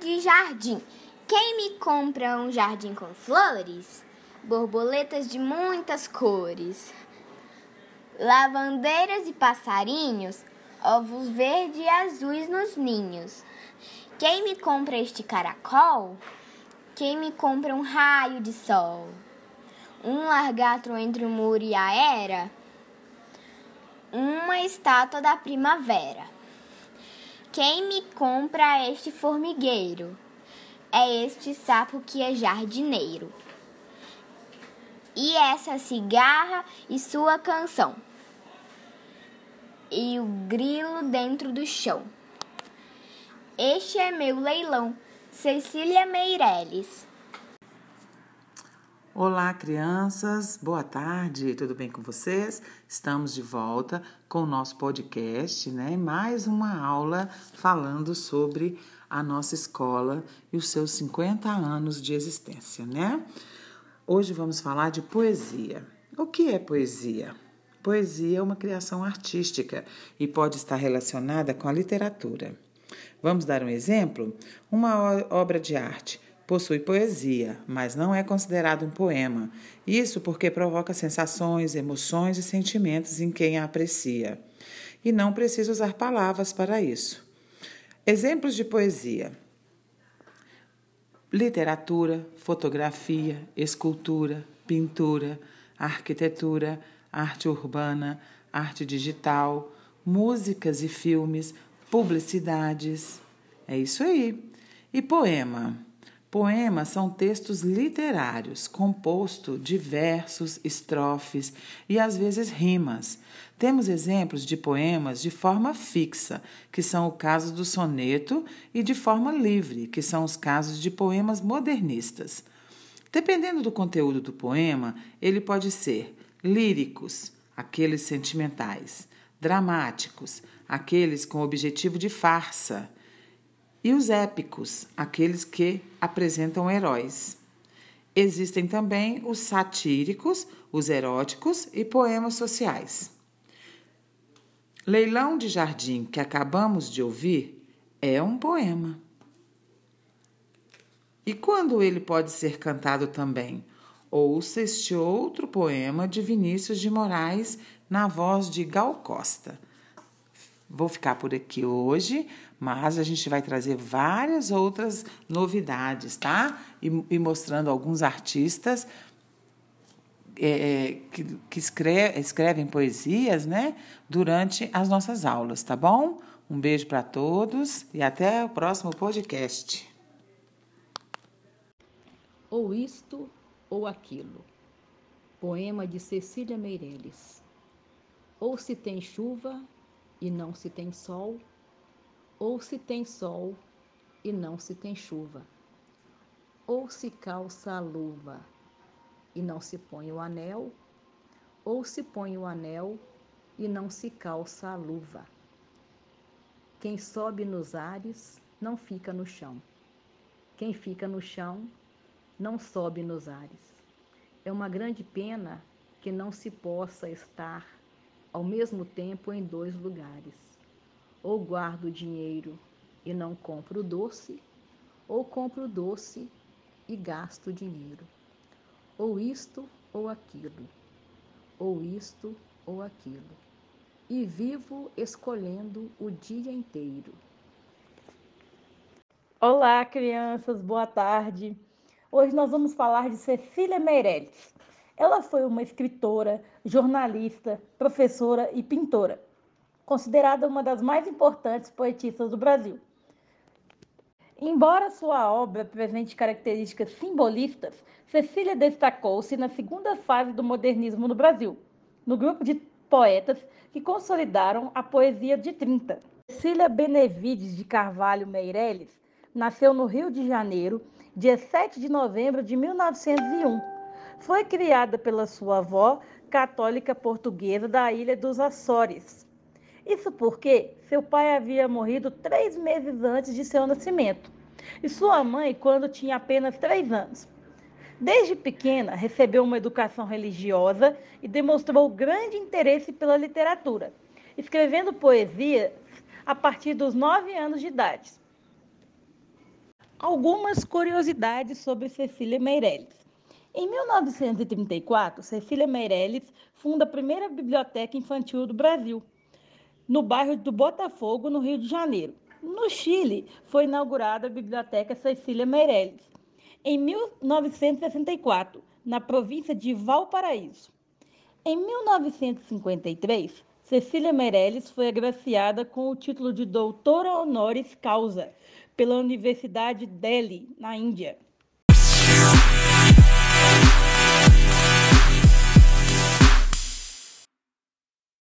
de jardim. Quem me compra um jardim com flores? Borboletas de muitas cores, lavandeiras e passarinhos, ovos verdes e azuis nos ninhos. Quem me compra este caracol? Quem me compra um raio de sol? Um largato entre o muro e a era? Uma estátua da primavera. Quem me compra este formigueiro? É este sapo que é jardineiro. E essa cigarra e sua canção. E o grilo dentro do chão. Este é meu leilão. Cecília Meirelles. Olá, crianças. Boa tarde. Tudo bem com vocês? Estamos de volta com o nosso podcast, né? Mais uma aula falando sobre a nossa escola e os seus 50 anos de existência, né? Hoje vamos falar de poesia. O que é poesia? Poesia é uma criação artística e pode estar relacionada com a literatura. Vamos dar um exemplo? Uma obra de arte possui poesia, mas não é considerado um poema. Isso porque provoca sensações, emoções e sentimentos em quem a aprecia. E não precisa usar palavras para isso. Exemplos de poesia: literatura, fotografia, escultura, pintura, arquitetura, arte urbana, arte digital, músicas e filmes, publicidades. É isso aí. E poema? Poemas são textos literários, composto de versos, estrofes e às vezes rimas. Temos exemplos de poemas de forma fixa, que são o caso do soneto, e de forma livre, que são os casos de poemas modernistas. Dependendo do conteúdo do poema, ele pode ser líricos, aqueles sentimentais, dramáticos, aqueles com objetivo de farsa, e os épicos, aqueles que apresentam heróis. Existem também os satíricos, os eróticos e poemas sociais. Leilão de Jardim, que acabamos de ouvir, é um poema. E quando ele pode ser cantado também? Ouça este outro poema de Vinícius de Moraes na voz de Gal Costa. Vou ficar por aqui hoje, mas a gente vai trazer várias outras novidades, tá? E, e mostrando alguns artistas é, é que, que escreve, escrevem poesias, né? Durante as nossas aulas, tá bom? Um beijo para todos e até o próximo podcast. Ou isto ou aquilo. Poema de Cecília Meirelles. Ou se tem chuva e não se tem sol, ou se tem sol e não se tem chuva, ou se calça a luva e não se põe o anel, ou se põe o anel e não se calça a luva. Quem sobe nos ares não fica no chão. Quem fica no chão não sobe nos ares. É uma grande pena que não se possa estar ao mesmo tempo em dois lugares. Ou guardo dinheiro e não compro doce, ou compro doce e gasto dinheiro. Ou isto ou aquilo, ou isto ou aquilo. E vivo escolhendo o dia inteiro. Olá, crianças, boa tarde. Hoje nós vamos falar de Cecília Meirelles. Ela foi uma escritora, jornalista, professora e pintora, considerada uma das mais importantes poetistas do Brasil. Embora sua obra apresente características simbolistas, Cecília destacou-se na segunda fase do modernismo no Brasil, no grupo de poetas que consolidaram a poesia de 30. Cecília Benevides de Carvalho Meirelles nasceu no Rio de Janeiro, dia 7 de novembro de 1901 foi criada pela sua avó, católica portuguesa da ilha dos Açores. Isso porque seu pai havia morrido três meses antes de seu nascimento e sua mãe quando tinha apenas três anos. Desde pequena, recebeu uma educação religiosa e demonstrou grande interesse pela literatura, escrevendo poesias a partir dos nove anos de idade. Algumas curiosidades sobre Cecília Meirelles. Em 1934, Cecília Meirelles funda a primeira biblioteca infantil do Brasil, no bairro do Botafogo, no Rio de Janeiro. No Chile, foi inaugurada a Biblioteca Cecília Meirelles, em 1964, na província de Valparaíso. Em 1953, Cecília Meirelles foi agraciada com o título de doutora honoris causa pela Universidade Delhi, na Índia.